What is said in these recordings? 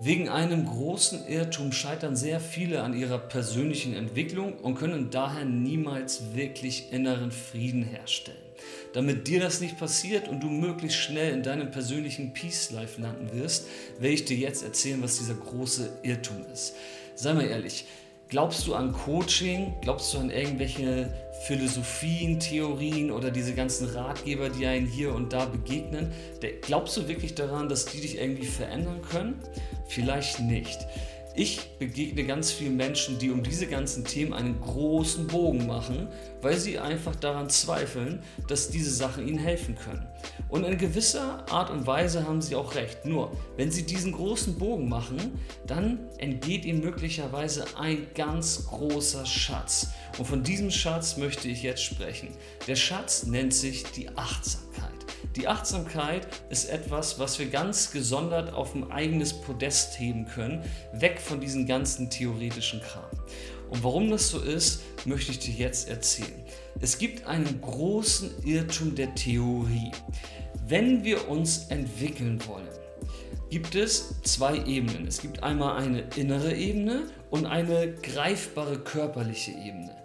Wegen einem großen Irrtum scheitern sehr viele an ihrer persönlichen Entwicklung und können daher niemals wirklich inneren Frieden herstellen. Damit dir das nicht passiert und du möglichst schnell in deinem persönlichen Peace Life landen wirst, werde ich dir jetzt erzählen, was dieser große Irrtum ist. Sei mal ehrlich, glaubst du an Coaching? Glaubst du an irgendwelche Philosophien, Theorien oder diese ganzen Ratgeber, die einen hier und da begegnen? Glaubst du wirklich daran, dass die dich irgendwie verändern können? vielleicht nicht. Ich begegne ganz vielen Menschen, die um diese ganzen Themen einen großen Bogen machen, weil sie einfach daran zweifeln, dass diese Sachen ihnen helfen können. Und in gewisser Art und Weise haben sie auch recht. Nur, wenn sie diesen großen Bogen machen, dann entgeht ihnen möglicherweise ein ganz großer Schatz. Und von diesem Schatz möchte ich jetzt sprechen. Der Schatz nennt sich die Achtsamkeit. Die Achtsamkeit ist etwas, was wir ganz gesondert auf ein eigenes Podest heben können, weg von diesem ganzen theoretischen Kram. Und warum das so ist, möchte ich dir jetzt erzählen. Es gibt einen großen Irrtum der Theorie. Wenn wir uns entwickeln wollen, gibt es zwei Ebenen. Es gibt einmal eine innere Ebene und eine greifbare körperliche Ebene.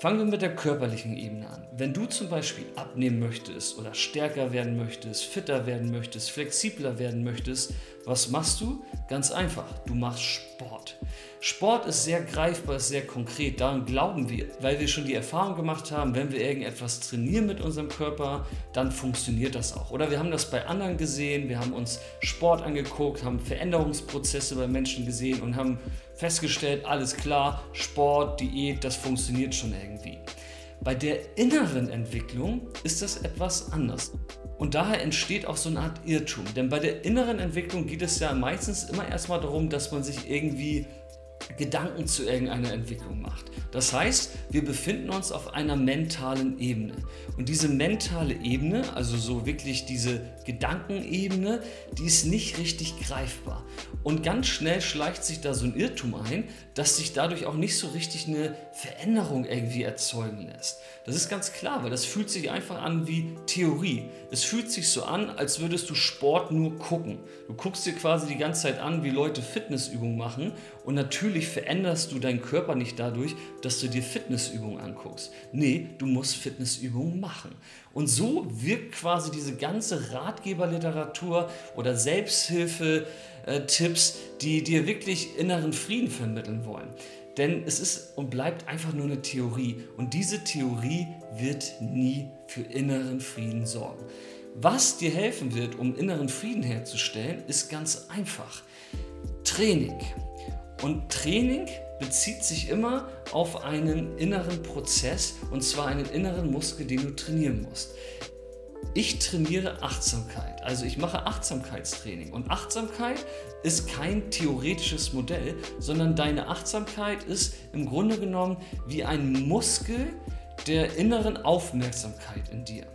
Fangen wir mit der körperlichen Ebene an. Wenn du zum Beispiel abnehmen möchtest oder stärker werden möchtest, fitter werden möchtest, flexibler werden möchtest, was machst du? Ganz einfach, du machst Sport. Sport ist sehr greifbar, ist sehr konkret. Daran glauben wir, weil wir schon die Erfahrung gemacht haben, wenn wir irgendetwas trainieren mit unserem Körper, dann funktioniert das auch. Oder wir haben das bei anderen gesehen, wir haben uns Sport angeguckt, haben Veränderungsprozesse bei Menschen gesehen und haben festgestellt, alles klar, Sport, Diät, das funktioniert schon irgendwie. Bei der inneren Entwicklung ist das etwas anders. Und daher entsteht auch so eine Art Irrtum. Denn bei der inneren Entwicklung geht es ja meistens immer erstmal darum, dass man sich irgendwie Gedanken zu irgendeiner Entwicklung macht. Das heißt, wir befinden uns auf einer mentalen Ebene. Und diese mentale Ebene, also so wirklich diese Gedankenebene, die ist nicht richtig greifbar. Und ganz schnell schleicht sich da so ein Irrtum ein, dass sich dadurch auch nicht so richtig eine Veränderung irgendwie erzeugen lässt. Das ist ganz klar, weil das fühlt sich einfach an wie Theorie. Es fühlt sich so an, als würdest du Sport nur gucken. Du guckst dir quasi die ganze Zeit an, wie Leute Fitnessübungen machen und natürlich veränderst du deinen Körper nicht dadurch, dass du dir Fitnessübungen anguckst. Nee, du musst Fitnessübungen machen. Und so wirkt quasi diese ganze Ratgeberliteratur oder Selbsthilfe-Tipps, die dir wirklich inneren Frieden vermitteln wollen. Denn es ist und bleibt einfach nur eine Theorie. Und diese Theorie wird nie für inneren Frieden sorgen. Was dir helfen wird, um inneren Frieden herzustellen, ist ganz einfach. Training. Und Training bezieht sich immer auf einen inneren Prozess und zwar einen inneren Muskel, den du trainieren musst. Ich trainiere Achtsamkeit, also ich mache Achtsamkeitstraining und Achtsamkeit ist kein theoretisches Modell, sondern deine Achtsamkeit ist im Grunde genommen wie ein Muskel der inneren Aufmerksamkeit in dir.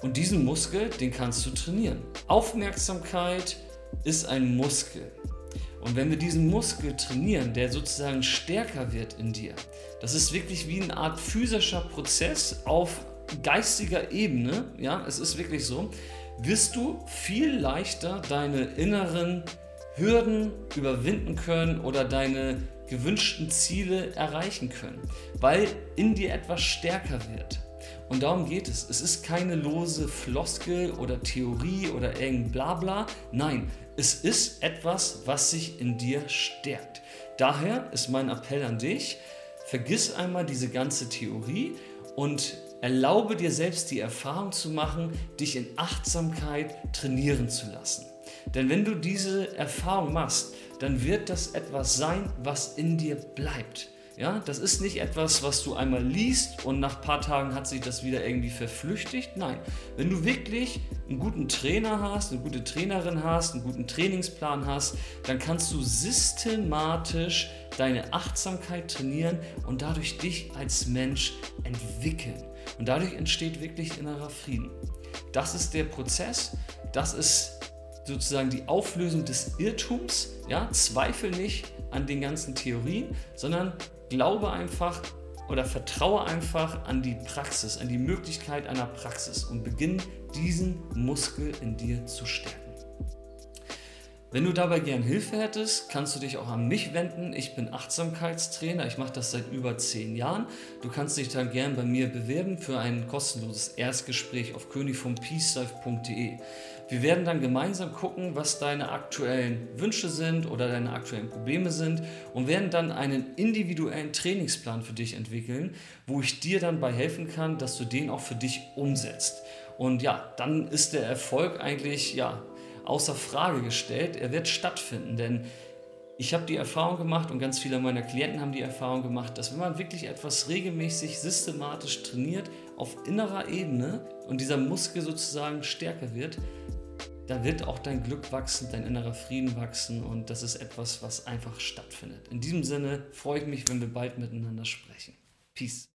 Und diesen Muskel, den kannst du trainieren. Aufmerksamkeit ist ein Muskel. Und wenn wir diesen Muskel trainieren, der sozusagen stärker wird in dir, das ist wirklich wie eine Art physischer Prozess auf geistiger Ebene, ja, es ist wirklich so, wirst du viel leichter deine inneren Hürden überwinden können oder deine gewünschten Ziele erreichen können, weil in dir etwas stärker wird. Und darum geht es. Es ist keine lose Floskel oder Theorie oder irgendein Blabla. Nein, es ist etwas, was sich in dir stärkt. Daher ist mein Appell an dich, vergiss einmal diese ganze Theorie und erlaube dir selbst die Erfahrung zu machen, dich in Achtsamkeit trainieren zu lassen. Denn wenn du diese Erfahrung machst, dann wird das etwas sein, was in dir bleibt. Ja, das ist nicht etwas, was du einmal liest und nach ein paar Tagen hat sich das wieder irgendwie verflüchtigt. Nein, wenn du wirklich einen guten Trainer hast, eine gute Trainerin hast, einen guten Trainingsplan hast, dann kannst du systematisch deine Achtsamkeit trainieren und dadurch dich als Mensch entwickeln. Und dadurch entsteht wirklich innerer Frieden. Das ist der Prozess, das ist sozusagen die Auflösung des Irrtums. Ja, zweifel nicht an den ganzen Theorien, sondern glaube einfach oder vertraue einfach an die Praxis, an die Möglichkeit einer Praxis und beginne diesen Muskel in dir zu stärken. Wenn du dabei gern Hilfe hättest, kannst du dich auch an mich wenden. Ich bin Achtsamkeitstrainer. Ich mache das seit über zehn Jahren. Du kannst dich dann gern bei mir bewerben für ein kostenloses Erstgespräch auf königvompeacelife.de. Wir werden dann gemeinsam gucken, was deine aktuellen Wünsche sind oder deine aktuellen Probleme sind und werden dann einen individuellen Trainingsplan für dich entwickeln, wo ich dir dann bei helfen kann, dass du den auch für dich umsetzt. Und ja, dann ist der Erfolg eigentlich ja außer Frage gestellt. Er wird stattfinden, denn ich habe die Erfahrung gemacht und ganz viele meiner Klienten haben die Erfahrung gemacht, dass wenn man wirklich etwas regelmäßig, systematisch trainiert, auf innerer Ebene und dieser Muskel sozusagen stärker wird, da wird auch dein Glück wachsen, dein innerer Frieden wachsen und das ist etwas, was einfach stattfindet. In diesem Sinne freue ich mich, wenn wir bald miteinander sprechen. Peace.